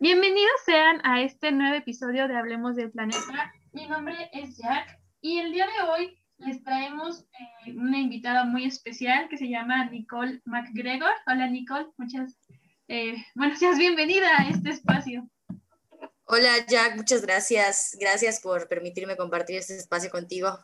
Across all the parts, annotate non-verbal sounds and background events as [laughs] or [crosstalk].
Bienvenidos sean a este nuevo episodio de Hablemos del Planeta. Mi nombre es Jack y el día de hoy les traemos eh, una invitada muy especial que se llama Nicole McGregor. Hola Nicole, muchas eh, bueno, seas bienvenida a este espacio. Hola Jack, muchas gracias. Gracias por permitirme compartir este espacio contigo.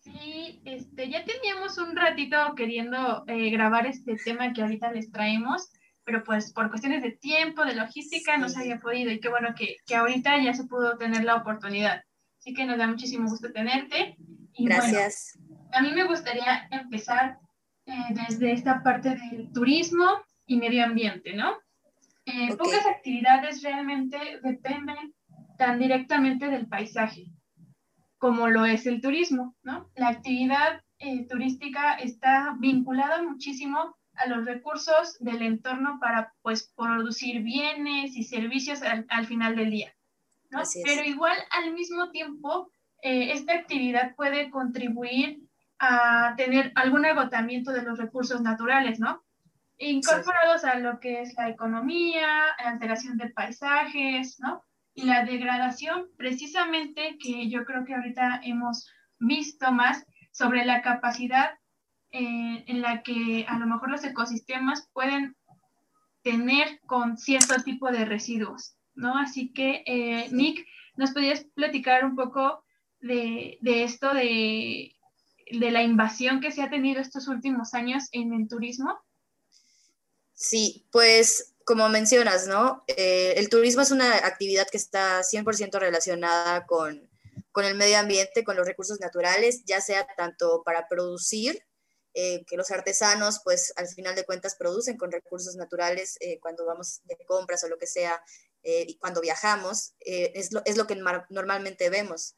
Sí, este, ya teníamos un ratito queriendo eh, grabar este tema que ahorita les traemos, pero pues por cuestiones de tiempo, de logística, no se había podido y qué bueno que, que, ahorita ya se pudo tener la oportunidad. Así que nos da muchísimo gusto tenerte. Gracias. a mí me gustaría empezar eh, desde esta parte del turismo y medio ambiente, ¿no? Eh, pocas actividades realmente dependen tan directamente del paisaje como lo es el turismo, ¿no? La actividad eh, turística está vinculada muchísimo a los recursos del entorno para, pues, producir bienes y servicios al, final del día, ¿no? Pero igual, al mismo tiempo, eh, esta actividad puede contribuir a tener algún agotamiento de los recursos naturales, ¿no? incorporados a lo que es la economía, la alteración de paisajes, ¿no? Y la degradación, precisamente que yo creo que ahorita hemos visto más sobre la capacidad eh, en la que a lo mejor los ecosistemas pueden tener con cierto tipo de residuos, ¿no? Así que, eh, Nick, ¿nos podías platicar un poco de, de esto, de, de la invasión que se ha tenido estos últimos años en el turismo? Sí, pues como mencionas, ¿no? Eh, el turismo es una actividad que está 100% relacionada con, el medio ambiente, con los recursos naturales, ya sea tanto para producir, eh, que los artesanos, pues al final de cuentas producen con recursos naturales eh, cuando vamos de compras o lo que sea, y cuando viajamos, es lo, es, lo, que normalmente vemos.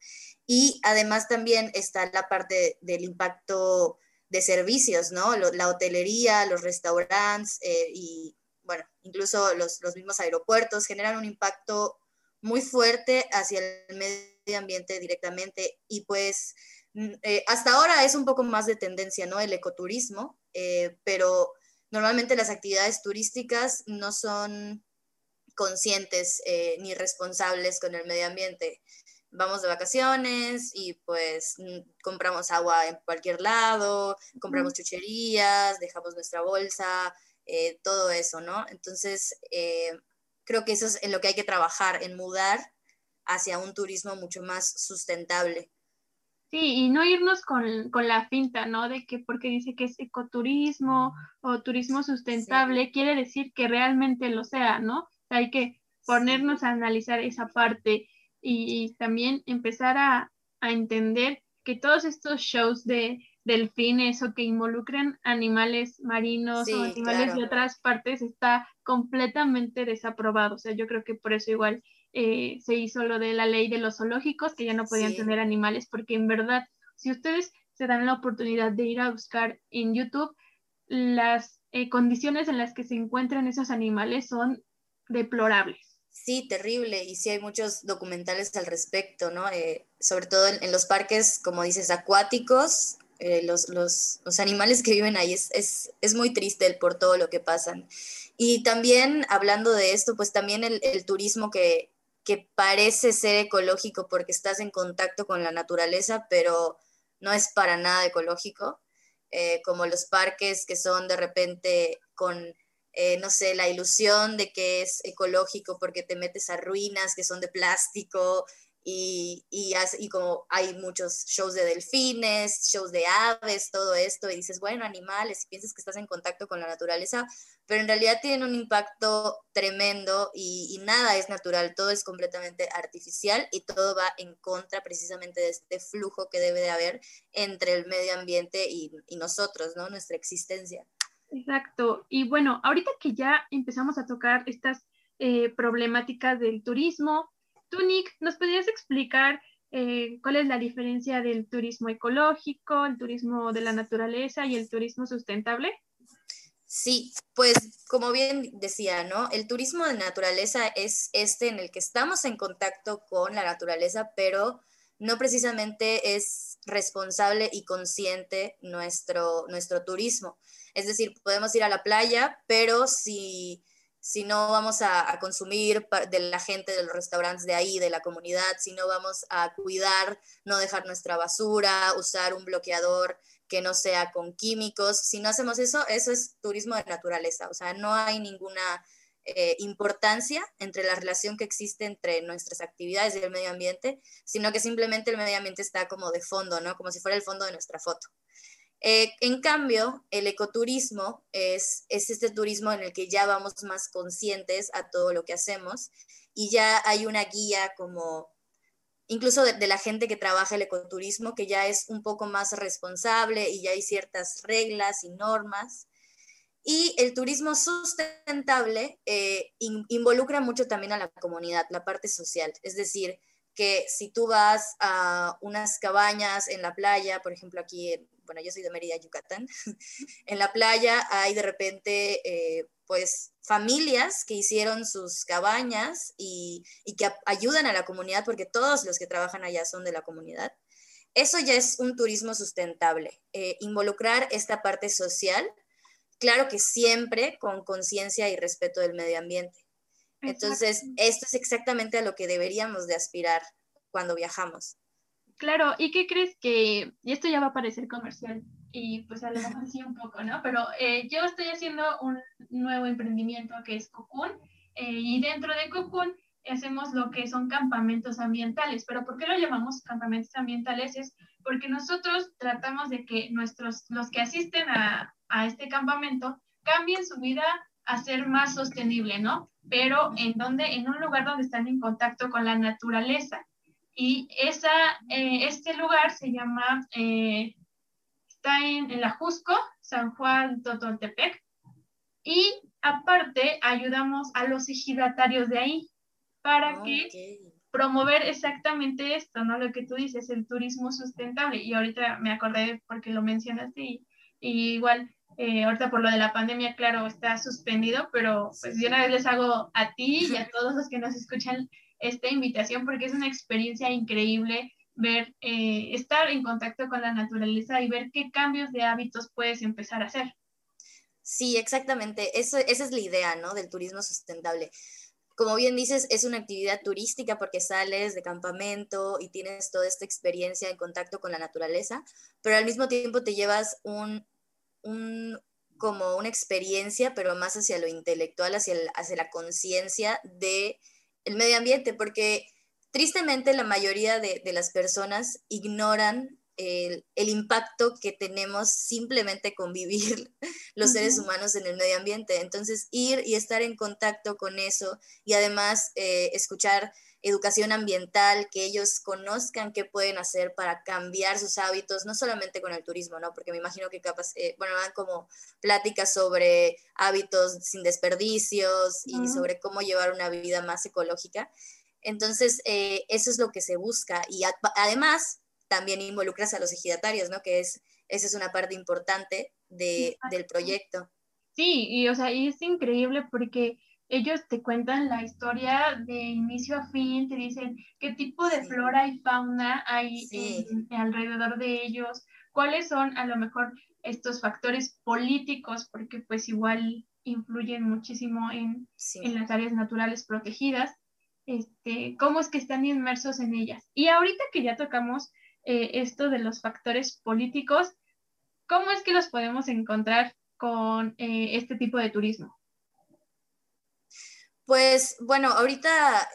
Y además también está la parte del impacto de servicios, ¿no? la hotelería, los restaurantes eh, y, bueno, incluso los, mismos aeropuertos generan un impacto muy fuerte hacia el medio ambiente directamente y pues eh, hasta ahora es un poco más de tendencia, ¿no? El ecoturismo, eh, pero normalmente las actividades turísticas no son conscientes ni responsables con el medio ambiente vamos de vacaciones y pues mm, compramos agua en cualquier lado, compramos chucherías, dejamos nuestra bolsa, eh, todo eso, ¿no? Entonces, eh, creo que eso es en lo que hay que trabajar, en mudar hacia un turismo mucho más sustentable. Sí, y no irnos con, la finta, ¿no? De que porque dice que es ecoturismo o turismo sustentable, quiere decir que realmente lo sea, ¿no? Hay que ponernos a analizar esa parte y también empezar a, entender que todos estos shows de delfines o que involucren animales marinos o animales de otras partes está completamente desaprobado. O sea, yo creo que por eso igual eh, se hizo lo de la ley de los zoológicos, que ya no podían tener animales, porque en verdad, si ustedes se dan la oportunidad de ir a buscar en YouTube, las eh, condiciones en las que se encuentran esos animales son deplorables. Sí, terrible. Y sí hay muchos documentales al respecto, ¿no? Eh, sobre todo en, los parques, como dices, acuáticos, eh, los, los, los, animales que viven ahí es, es, es, muy triste el, por todo lo que pasan. Y también hablando de esto, pues también el, el turismo que, que parece ser ecológico porque estás en contacto con la naturaleza, pero no es para nada ecológico, eh, como los parques que son de repente con eh, no sé, la ilusión de que es ecológico porque te metes a ruinas que son de plástico y, y, como hay muchos shows de delfines, shows de aves, todo esto, y dices, bueno, animales, y piensas que estás en contacto con la naturaleza, pero en realidad tienen un impacto tremendo y, nada es natural, todo es completamente artificial y todo va en contra precisamente de este flujo que debe de haber entre el medio ambiente y, nosotros, ¿no? Nuestra existencia. Exacto. Y bueno, ahorita que ya empezamos a tocar estas eh, problemáticas del turismo. Tú, Nick, ¿nos podrías explicar eh, cuál es la diferencia del turismo ecológico, el turismo de la naturaleza y el turismo sustentable? Sí, pues como bien decía, ¿no? El turismo de naturaleza es este en el que estamos en contacto con la naturaleza, pero no precisamente es responsable y consciente nuestro, nuestro turismo. Es decir, podemos ir a la playa, pero si, si no vamos a, consumir de la gente de los restaurantes de ahí, de la comunidad, si no vamos a cuidar, no dejar nuestra basura, usar un bloqueador que no sea con químicos, si no hacemos eso, eso es turismo de naturaleza. O sea, no hay ninguna eh, importancia entre la relación que existe entre nuestras actividades y el medio ambiente, sino que simplemente el medio ambiente está como de fondo, ¿no? Como si fuera el fondo de nuestra foto. Eh, en cambio, el ecoturismo es, es este turismo en el que ya vamos más conscientes a todo lo que hacemos y ya hay una guía como incluso de, la gente que trabaja el ecoturismo, que ya es un poco más responsable y ya hay ciertas reglas y normas y el turismo sustentable eh, involucra mucho también a la comunidad, la parte social. Es decir, que si tú vas a unas cabañas en la playa, por ejemplo, aquí, bueno, yo soy de Mérida, Yucatán, [laughs] en la playa hay de repente, eh, pues, familias que hicieron sus cabañas y, y, que ayudan a la comunidad, porque todos los que trabajan allá son de la comunidad. Eso ya es un turismo sustentable, eh, involucrar esta parte social claro que siempre con conciencia y respeto del medio ambiente. Entonces, esto es exactamente a lo que deberíamos de aspirar cuando viajamos. Claro, ¿y qué crees que, y esto ya va a parecer comercial, y pues a lo mejor sí un poco, ¿no? Pero eh, yo estoy haciendo un nuevo emprendimiento que es Cocoon, eh, y dentro de Cocoon hacemos lo que son campamentos ambientales. Pero ¿por qué lo llamamos campamentos ambientales? Es porque nosotros tratamos de que nuestros, los que asisten a, a este campamento cambien su vida a ser más sostenible, ¿no? Pero en donde, en un lugar donde están en contacto con la naturaleza. Y esa, eh, este lugar se llama, eh, está en, en, la Jusco, San Juan Totoltepec. Y aparte ayudamos a los ejidatarios de ahí para que promover exactamente esto, ¿no? Lo que tú dices, el turismo sustentable. Y ahorita me acordé porque lo mencionaste y, y igual eh, ahorita por lo de la pandemia, claro, está suspendido, pero pues de una vez les hago a ti y a [laughs] todos los que nos escuchan esta invitación porque es una experiencia increíble ver, eh, estar en contacto con la naturaleza y ver qué cambios de hábitos puedes empezar a hacer. Sí, exactamente. Eso, esa es la idea, ¿no? Del turismo sustentable. Como bien dices, es una actividad turística porque sales de campamento y tienes toda esta experiencia en contacto con la naturaleza, pero al mismo tiempo te llevas un un, como una experiencia, pero más hacia lo intelectual, hacia, hacia la conciencia del el medio ambiente, porque tristemente la mayoría de, de las personas ignoran el, el, impacto que tenemos simplemente con vivir [laughs] los seres humanos en el medio ambiente. Entonces, ir y estar en contacto con eso y además eh, escuchar educación ambiental, que ellos conozcan qué pueden hacer para cambiar sus hábitos, no solamente con el turismo, ¿no? Porque me imagino que capaz, eh, bueno, dan como pláticas sobre hábitos sin desperdicios y sobre cómo llevar una vida más ecológica. Entonces, eh, eso es lo que se busca. Y además, también involucras a los ejidatarios, ¿no? Que es, esa es una parte importante de, del proyecto. Sí, y o sea, y es increíble porque ellos te cuentan la historia de inicio a fin, te dicen qué tipo de flora y fauna hay alrededor de ellos, cuáles son a lo mejor estos factores políticos, porque pues igual influyen muchísimo en, en las áreas naturales protegidas, este, cómo es que están inmersos en ellas. Y ahorita que ya tocamos eh, esto de los factores políticos, ¿cómo es que los podemos encontrar con eh, este tipo de turismo? Pues bueno, ahorita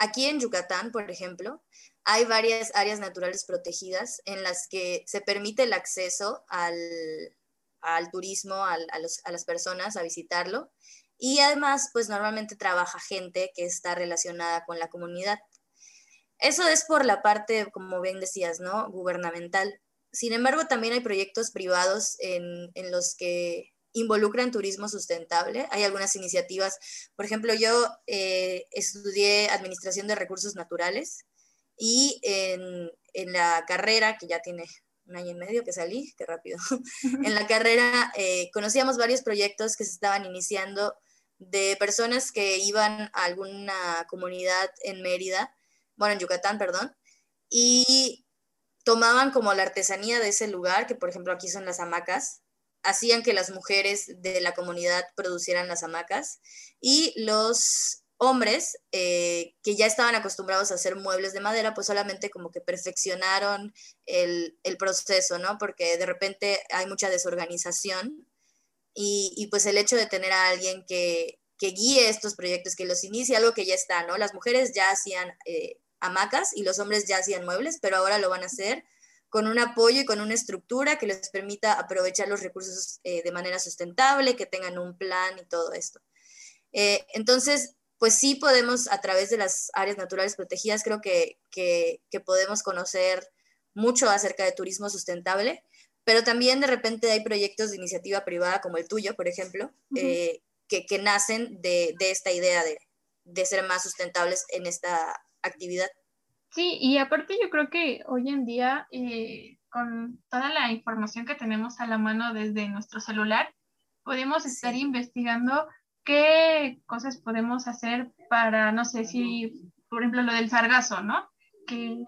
aquí en Yucatán, por ejemplo, hay varias áreas naturales protegidas en las que se permite el acceso al, turismo, a, las personas a visitarlo. Y además, pues normalmente trabaja gente que está relacionada con la comunidad. Eso es por la parte, como bien decías, ¿no? Gubernamental. Sin embargo, también hay proyectos privados en, en los que involucran turismo sustentable. Hay algunas iniciativas, por ejemplo, yo eh, estudié Administración de Recursos Naturales y en, en, la carrera, que ya tiene un año y medio que salí, qué rápido, [laughs] en la carrera eh, conocíamos varios proyectos que se estaban iniciando de personas que iban a alguna comunidad en Mérida, bueno, en Yucatán, perdón, y tomaban como la artesanía de ese lugar, que por ejemplo aquí son las hamacas, hacían que las mujeres de la comunidad producieran las hamacas y los hombres eh, que ya estaban acostumbrados a hacer muebles de madera, pues solamente como que perfeccionaron el, proceso, ¿no? Porque de repente hay mucha desorganización y, pues el hecho de tener a alguien que, guíe estos proyectos, que los inicie, algo que ya está, ¿no? Las mujeres ya hacían eh, hamacas y los hombres ya hacían muebles, pero ahora lo van a hacer con un apoyo y con una estructura que les permita aprovechar los recursos eh, de manera sustentable, que tengan un plan y todo esto. Eh, entonces, pues sí podemos, a través de las áreas naturales protegidas, creo que, que, podemos conocer mucho acerca de turismo sustentable, pero también de repente hay proyectos de iniciativa privada como el tuyo, por ejemplo, eh, que, que, nacen de, de esta idea de, de ser más sustentables en esta actividad. Sí, y aparte yo creo que hoy en día, eh, con toda la información que tenemos a la mano desde nuestro celular, podemos estar investigando qué cosas podemos hacer para, no sé si, por ejemplo, lo del sargazo, ¿no? Que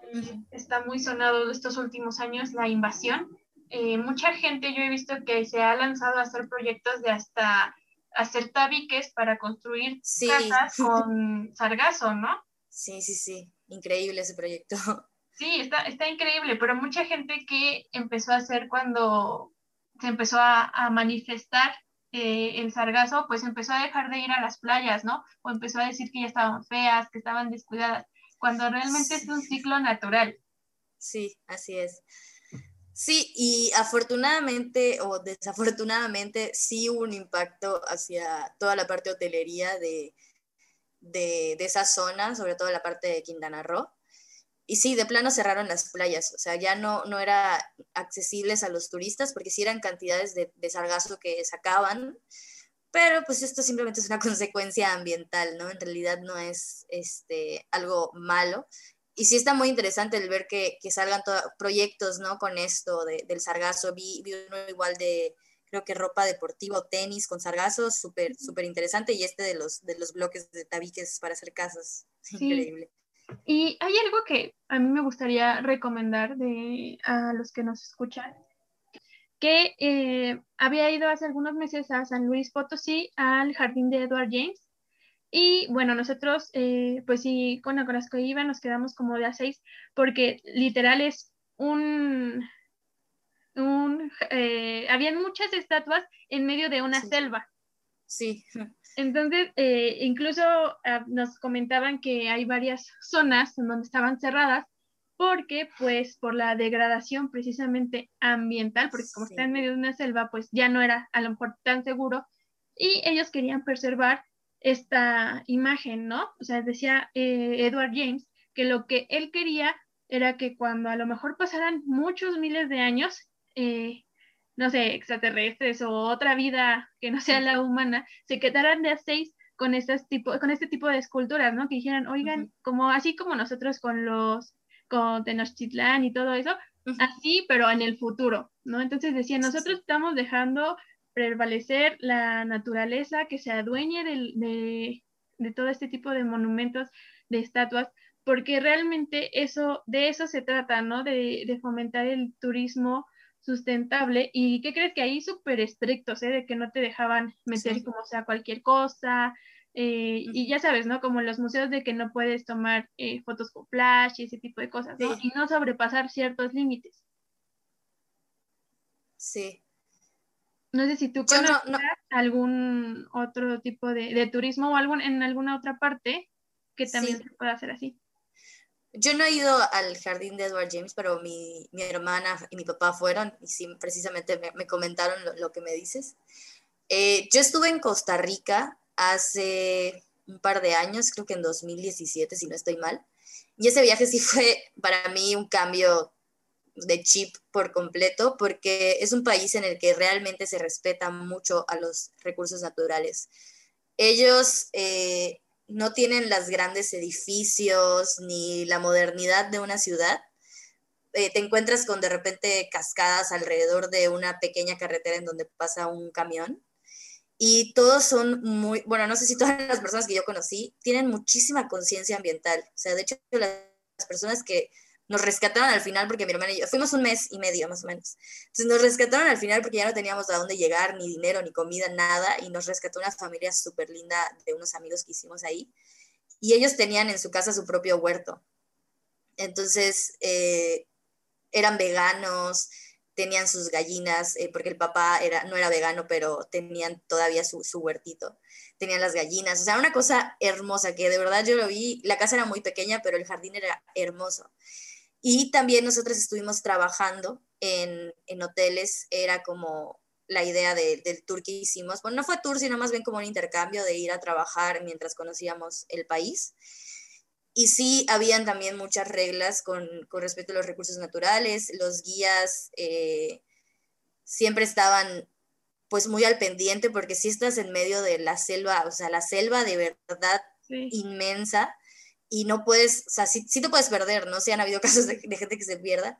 está muy sonado estos últimos años, la invasión. Eh, mucha gente yo he visto que se ha lanzado a hacer proyectos de hasta hacer tabiques para construir casas [laughs] con sargazo, ¿no? Sí, sí, sí increíble ese proyecto. [laughs] Sí, está, está increíble, pero mucha gente que empezó a hacer cuando se empezó a, manifestar eh, el sargazo, pues empezó a dejar de ir a las playas, ¿no? O empezó a decir que ya estaban feas, que estaban descuidadas, cuando realmente es un ciclo natural. Sí, así es. Sí, y afortunadamente o desafortunadamente sí hubo un impacto hacia toda la parte hotelería de, de, esa zona, sobre todo la parte de Quintana Roo. Y sí, de plano cerraron las playas, o sea, ya no, no era accesibles a los turistas porque sí eran cantidades de, de sargazo que sacaban, pero pues esto simplemente es una [laughs] consecuencia ambiental, ¿no? En realidad no es este, algo malo. Y sí está muy interesante el ver que, que salgan proyectos, ¿no? Con esto del sargazo. Vi, vi uno igual de, creo que ropa deportiva o tenis con sargazos, súper, súper interesante, y este de los, de los bloques de tabiques para hacer casas, [laughs] increíble. Y hay algo que a mí me gustaría recomendar de, a los que nos escuchan, que eh, había ido hace algunos meses a San Luis Potosí al jardín de Edward James. Y bueno, nosotros, eh, pues sí, con la que iba, nos quedamos como de a seis, porque literal es un, un, eh, habían muchas estatuas en medio de una selva. Sí. Entonces, eh, incluso ah, nos comentaban que hay varias zonas en donde estaban cerradas porque, pues, por la degradación precisamente ambiental, porque como está en medio de una selva, pues ya no era a lo mejor tan seguro y ellos querían preservar esta imagen, ¿no? O sea, decía eh, Edward James que lo que él quería era que cuando a lo mejor pasaran muchos miles de años, eh, no sé, extraterrestres o otra vida que no sea la humana, se quedaran de a seis con, estas tipo, con este tipo de esculturas, ¿no? Que dijeran, oigan, como así como nosotros con los, con Tenochtitlán y todo eso, así, pero en el futuro, ¿no? Entonces decían, nosotros estamos dejando prevalecer la naturaleza, que se adueñe de, de todo este tipo de monumentos, de estatuas, porque realmente eso, de eso se trata, ¿no? De, de fomentar el turismo sustentable. ¿Y qué crees que ahí súper estrictos, ¿eh? De que no te dejaban meter como sea cualquier cosa. Eh, y ya sabes, ¿no? Como en los museos de que no puedes tomar eh, fotos con flash y ese tipo de cosas, ¿no? Y no sobrepasar ciertos límites. Sí. No sé si tú conoces algún otro tipo de, turismo o algún, en alguna otra parte que también se pueda hacer así. Yo no he ido al jardín de Edward James, pero mi, mi hermana y mi papá fueron y sí, precisamente me, comentaron lo, que me dices. Eh, yo estuve en Costa Rica hace un par de años, creo que en 2017, si no estoy mal. Y ese viaje sí fue para mí un cambio de chip por completo porque es un país en el que realmente se respeta mucho a los recursos naturales. Ellos eh, no tienen los grandes edificios ni la modernidad de una ciudad. Eh, te encuentras con de repente cascadas alrededor de una pequeña carretera en donde pasa un camión. Y todos son muy, bueno, no sé si todas las personas que yo conocí tienen muchísima conciencia ambiental. O sea, de hecho, las personas que nos rescataron al final porque mi hermana y yo fuimos un mes y medio más o menos. Entonces nos rescataron al final porque ya no teníamos a dónde llegar, ni dinero, ni comida, nada, y nos rescató una familia súper linda de unos amigos que hicimos ahí. Y ellos tenían en su casa su propio huerto. Entonces eh, eran veganos, tenían sus gallinas, eh, porque el papá era, no era vegano, pero tenían todavía su, su huertito. Tenían las gallinas, o sea, una cosa hermosa que de verdad yo lo vi. La casa era muy pequeña, pero el jardín era hermoso. Y también nosotros estuvimos trabajando en, en hoteles, era como la idea del tour que hicimos. Bueno, no fue tour, sino más bien como un intercambio de ir a trabajar mientras conocíamos el país. Y sí, habían también muchas reglas con, con respecto a los recursos naturales. Los guías eh, siempre estaban pues muy al pendiente porque si estás en medio de la selva, o sea, la selva de verdad inmensa, y no puedes, o sea, sí, te puedes perder, ¿no? Sí han habido [laughs] casos de, gente que se pierda,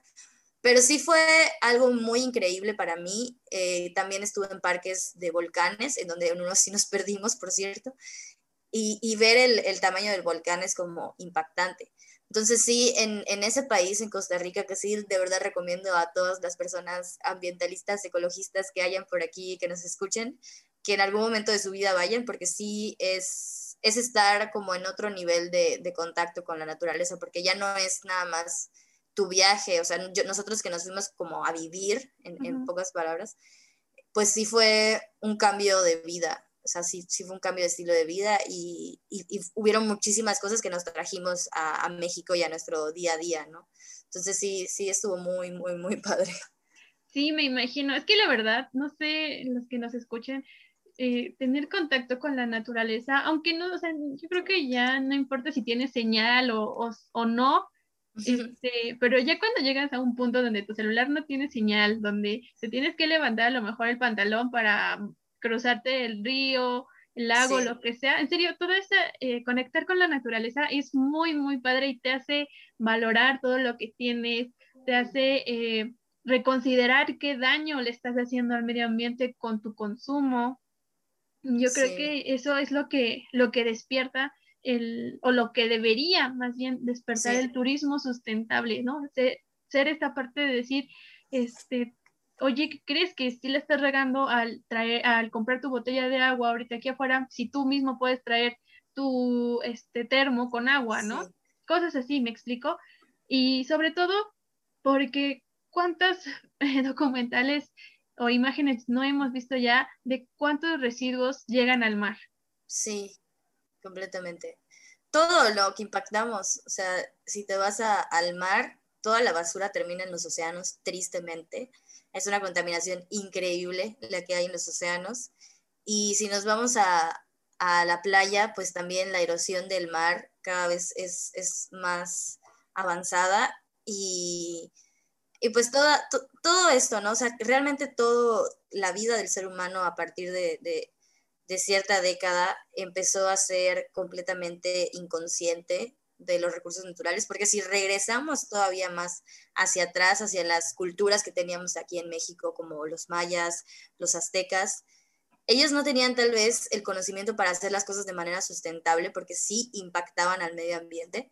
pero sí fue algo muy increíble para mí. Eh, también estuve en parques de volcanes, en donde uno sí nos perdimos, por cierto, y, y ver el, el, tamaño del volcán es como impactante. Entonces sí, en, en, ese país, en Costa Rica, que sí, de verdad recomiendo a todas las personas ambientalistas, ecologistas que hayan por aquí, que nos escuchen, que en algún momento de su vida vayan, porque sí es es estar como en otro nivel de, contacto con la naturaleza, porque ya no es nada más tu viaje, o sea, nosotros que nos fuimos como a vivir, en, pocas palabras, pues sí fue un cambio de vida, o sea, sí, sí fue un cambio de estilo de vida y, hubieron muchísimas cosas que nos trajimos a, a, México y a nuestro día a día, ¿no? Entonces sí, sí estuvo muy, muy, muy [laughs] padre. Sí, me imagino. Es que la verdad, no sé, los que nos escuchen, eh, tener contacto con la naturaleza, aunque no, o sea, yo creo que ya no importa si tienes señal o, o, no, este, pero ya cuando llegas a un punto donde tu celular no tiene señal, donde te tienes que levantar a lo mejor el pantalón para cruzarte el río, el lago, lo que sea, en serio, todo eso, eh, conectar con la naturaleza es muy, muy padre y te hace valorar todo lo que tienes, te hace... Eh, reconsiderar qué daño le estás haciendo al medio ambiente con tu consumo, yo creo que eso es lo que, lo que despierta el, o lo que debería más bien despertar el turismo sustentable, ¿no? Ser, esta parte de decir, este, oye, ¿qué crees que si le estás regando al traer, al comprar tu botella de agua ahorita aquí afuera, si tú mismo puedes traer tu este termo con agua, ¿no? Cosas así, me explico. Y sobre todo, porque cuántas [laughs] documentales o imágenes no hemos visto ya de cuántos residuos llegan al mar. Sí, completamente. Todo lo que impactamos, o sea, si te vas al mar, toda la basura termina en los océanos, tristemente. Es una contaminación increíble la que hay en los océanos. Y si nos vamos a, a la playa, pues también la erosión del mar cada vez es, es más avanzada y y pues toda, todo esto, ¿no? O sea, realmente toda la vida del ser humano a partir de, de, cierta década empezó a ser completamente inconsciente de los recursos naturales, porque si regresamos todavía más hacia atrás, hacia las culturas que teníamos aquí en México, como los mayas, los aztecas, ellos no tenían tal vez el conocimiento para hacer las cosas de manera sustentable, porque sí impactaban al medio ambiente,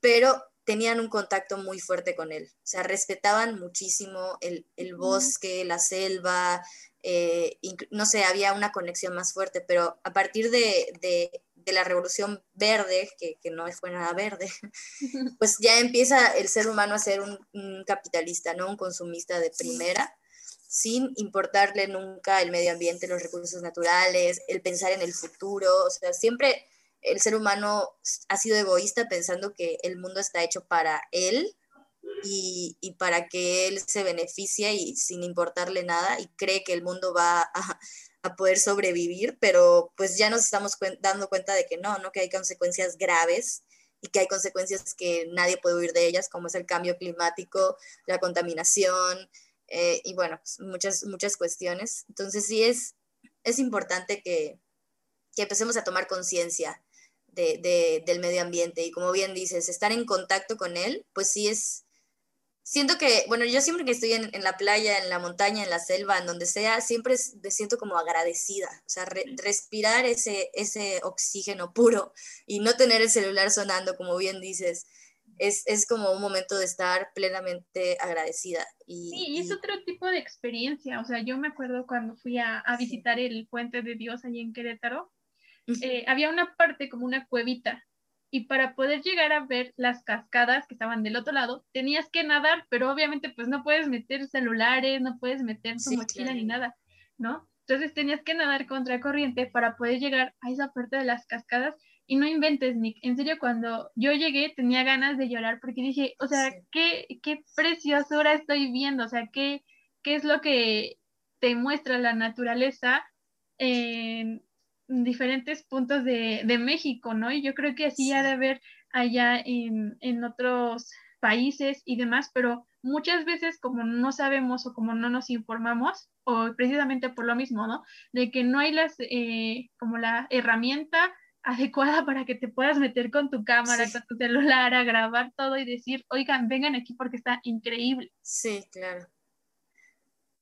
pero tenían un contacto muy fuerte con él. O sea, respetaban muchísimo el, bosque, la selva, eh, no sé, había una conexión más fuerte, pero a partir de, la revolución verde, que, no fue nada verde, [laughs] pues ya empieza el ser humano a ser un, un capitalista, ¿no? Un consumista de primera sin importarle nunca el medio ambiente, los recursos naturales, el pensar en el futuro, o sea, siempre el ser humano ha sido egoísta pensando que el mundo está hecho para él y, para que él se beneficie y sin importarle nada y cree que el mundo va a, [laughs] poder sobrevivir, pero pues ya nos estamos dando cuenta de que no, ¿no? Que hay consecuencias graves y que hay consecuencias que nadie puede huir de ellas, como es el cambio climático, la contaminación eh, y bueno, pues, muchas, muchas cuestiones. Entonces sí es, es importante que, que empecemos a tomar conciencia de, del medio ambiente. Y como bien dices, estar en contacto con él, pues sí es, siento que, bueno, yo siempre que estoy en, en, la playa, en la montaña, en la selva, en donde sea, siempre me siento como agradecida, o sea, respirar ese, ese oxígeno puro y no tener el celular sonando, como bien dices, es, es como un momento de estar plenamente agradecida. Y, sí, y es otro tipo de experiencia, o sea, yo me acuerdo cuando fui a, a visitar el Puente de Dios allí en Querétaro, eh, había una parte como una cuevita y para poder llegar a ver las cascadas que estaban del otro lado, tenías que nadar, pero obviamente pues no puedes meter celulares, no puedes meter tu mochila ni nada, ¿no? Entonces tenías que nadar contra corriente para poder llegar a esa parte de las cascadas y no inventes, Nick. En serio, cuando yo llegué tenía ganas de llorar porque dije, o sea, qué, qué preciosura estoy viendo, o sea, qué, qué es lo que te muestra la naturaleza en, diferentes puntos de, de, México, ¿no? Y yo creo que así ha de haber allá en, en, otros países y demás, pero muchas veces como no sabemos o como no nos informamos, o precisamente por lo mismo, ¿no? De que no hay las, eh, como la herramienta [laughs] adecuada para que te puedas meter con tu cámara, con tu celular, a grabar todo y decir, oigan, vengan aquí porque está increíble. Sí, claro.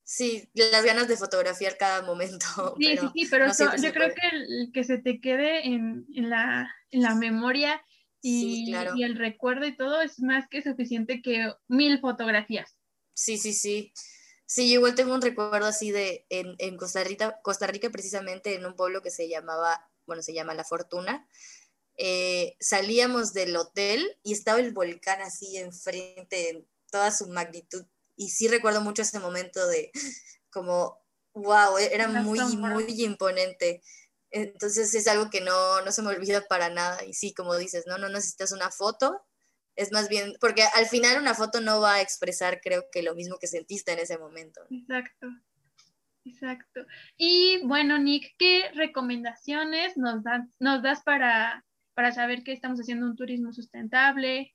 Sí, las ganas de fotografiar cada momento. Sí, [laughs] sí, sí, pero yo creo que el, que se te quede en, en, la, en la, memoria y, y, el recuerdo y todo es más que suficiente que mil fotografías. Sí, sí, sí. Sí, yo igual tengo un recuerdo así de en, en Costa, Rica, Costa Rica, precisamente en un pueblo que se llamaba, bueno, se llama La Fortuna. Eh, salíamos del hotel y estaba el volcán así enfrente en toda su magnitud y sí recuerdo mucho ese momento de como, wow, era muy, muy imponente. Entonces es algo que no, no se me olvida para nada. Y sí, como dices, no, no necesitas una foto, es más bien, porque al final una foto no va a expresar, creo que lo mismo que sentiste en ese momento. Exacto, exacto. Y bueno, Nick, ¿qué recomendaciones nos, dan, nos das para, para saber que estamos haciendo un turismo sustentable?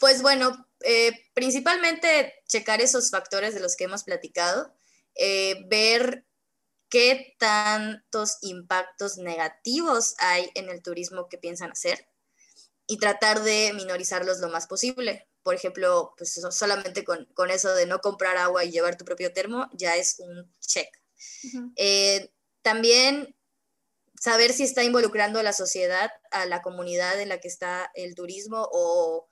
Pues bueno, eh, principalmente checar esos factores de los que hemos platicado, eh, ver qué tantos impactos negativos hay en el turismo que piensan hacer y tratar de minorizarlos lo más posible. Por ejemplo, pues solamente con, eso de no comprar agua y llevar tu propio termo ya es un check. Eh, también saber si está involucrando a la sociedad, a la comunidad en la que está el turismo o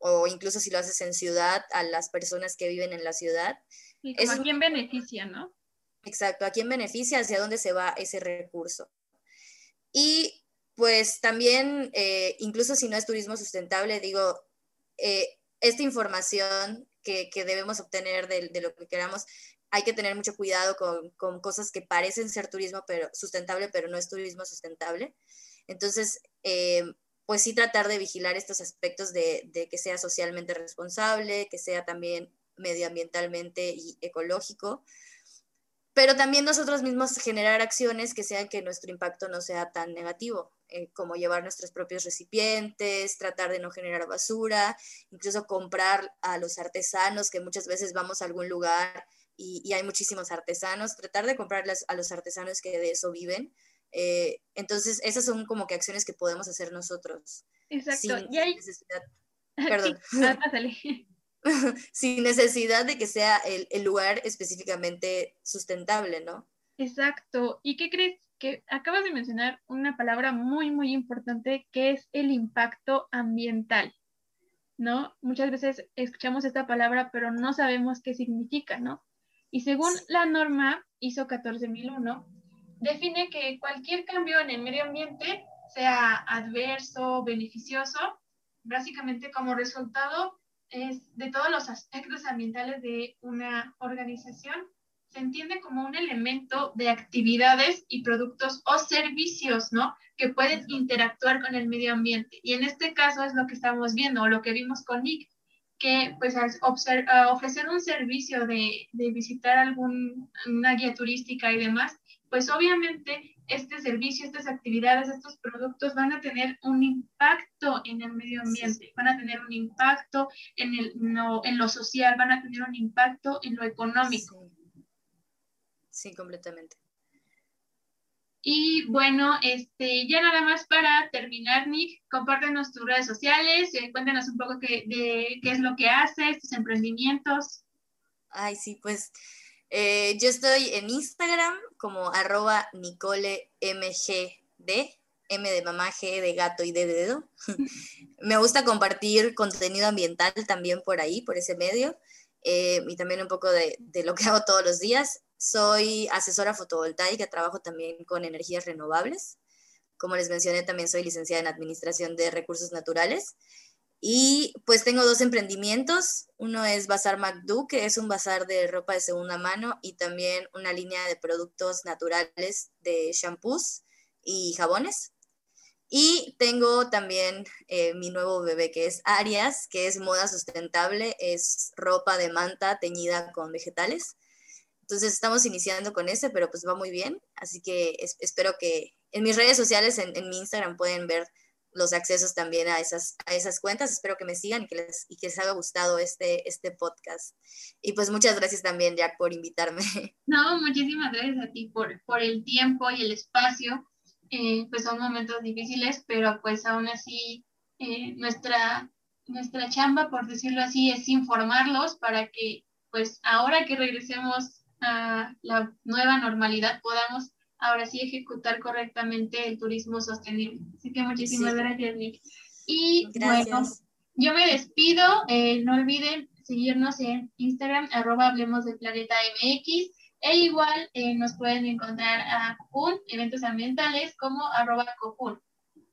o incluso si lo haces en ciudad, a las personas que viven en la ciudad. Y a quién beneficia, ¿no? Exacto, a quién beneficia, hacia dónde se va ese recurso. Y pues también, eh, incluso si no es turismo sustentable, digo, eh, esta información que, que debemos obtener de, de, lo que queramos, hay que tener mucho cuidado con, con, cosas que parecen ser turismo pero, sustentable, pero no es turismo sustentable. Entonces, eh, pues sí tratar de vigilar estos aspectos de, que sea socialmente responsable, que sea también medioambientalmente y ecológico, pero también nosotros mismos generar acciones que sean que nuestro impacto no sea tan negativo, eh, como llevar nuestros propios recipientes, tratar de no generar basura, incluso comprar a los artesanos, que muchas veces vamos a algún lugar y, y hay muchísimos artesanos, tratar de comprarles a los artesanos que de eso viven, eh, entonces, esas son como que acciones que podemos hacer nosotros. Exacto. Sin, y hay... necesidad, [laughs] perdón. Sí, [laughs] [laughs] sin necesidad de que sea el, el, lugar específicamente sustentable, ¿no? Exacto. ¿Y qué crees? Que acabas de mencionar una palabra muy, muy importante que es el impacto ambiental, ¿no? Muchas veces escuchamos esta palabra, pero no sabemos qué significa, ¿no? Y según la norma ISO 14001, define que cualquier cambio en el medio ambiente, sea adverso, beneficioso, básicamente como resultado es de todos los aspectos ambientales de una organización, se entiende como un elemento de actividades y productos o servicios, ¿no? Que pueden interactuar con el medio ambiente. Y en este caso es lo que estamos viendo, o lo que vimos con Nick, que pues al ofrecer un servicio de, de visitar alguna guía turística y demás, pues obviamente este servicio, estas actividades, estos productos van a tener un impacto en el medio ambiente, van a tener un impacto en, el, no, en lo social, van a tener un impacto en lo económico. Sí, completamente. Y bueno, este, ya nada más para terminar, Nick, compártenos tus redes sociales, eh, cuéntanos un poco qué, de qué es lo que haces, tus emprendimientos. Ay, sí, pues eh, yo estoy en Instagram como arroba NicoleMGD, M de mamá, G de gato y D de dedo. [laughs] Me gusta compartir contenido ambiental también por ahí, por ese medio, eh, y también un poco de, de lo que hago todos los días. Soy asesora fotovoltaica, trabajo también con energías renovables. Como les mencioné, también soy licenciada en Administración de Recursos Naturales. Y pues tengo dos emprendimientos. Uno es Bazar MacDo, que es un bazar de ropa de segunda mano y también una línea de productos naturales de shampoos y jabones. Y tengo también eh, mi nuevo bebé que es Arias, que es moda sustentable, es ropa de manta teñida con vegetales. Entonces estamos iniciando con ese, pero pues va muy bien. Así que espero que en mis redes sociales, en, mi Instagram, pueden ver los accesos también a esas, a esas cuentas. Espero que me sigan y que les, y que les haya gustado este, este podcast. Y pues muchas gracias también, Jack, por invitarme. [laughs] No, muchísimas gracias a ti por, por el tiempo y el espacio. Eh, pues son momentos difíciles, pero pues aún así eh, nuestra, nuestra chamba, por decirlo así, es informarlos para que pues ahora que regresemos a la nueva normalidad podamos ahora sí ejecutar correctamente el turismo sostenible. Así que muchísimas gracias, Nick. Y bueno, yo me despido. Eh, no olviden seguirnos en Instagram, arroba Hablemos del Planeta MX. E igual eh, nos pueden encontrar a Cojun, eventos ambientales, como arroba Cojun,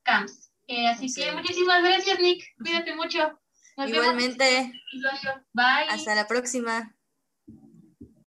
Camps. Eh, así que muchísimas gracias, Nick. Cuídate mucho. Igualmente. Bye. Hasta la próxima.